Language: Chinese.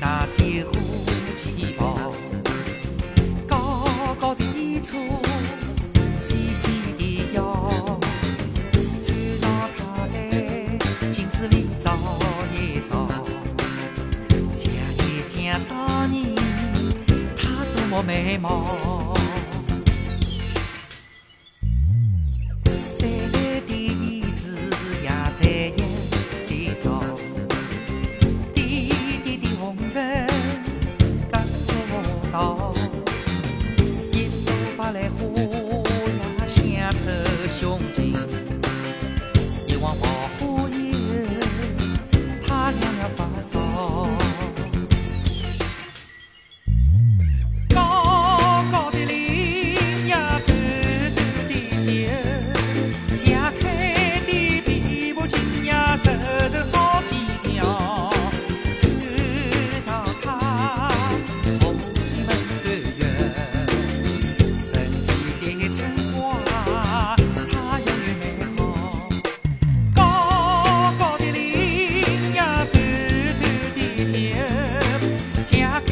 那些欢喜抱，高高的车，细细的腰，穿上它在镜子里照一照，想一想到你她多么美貌。Santiago.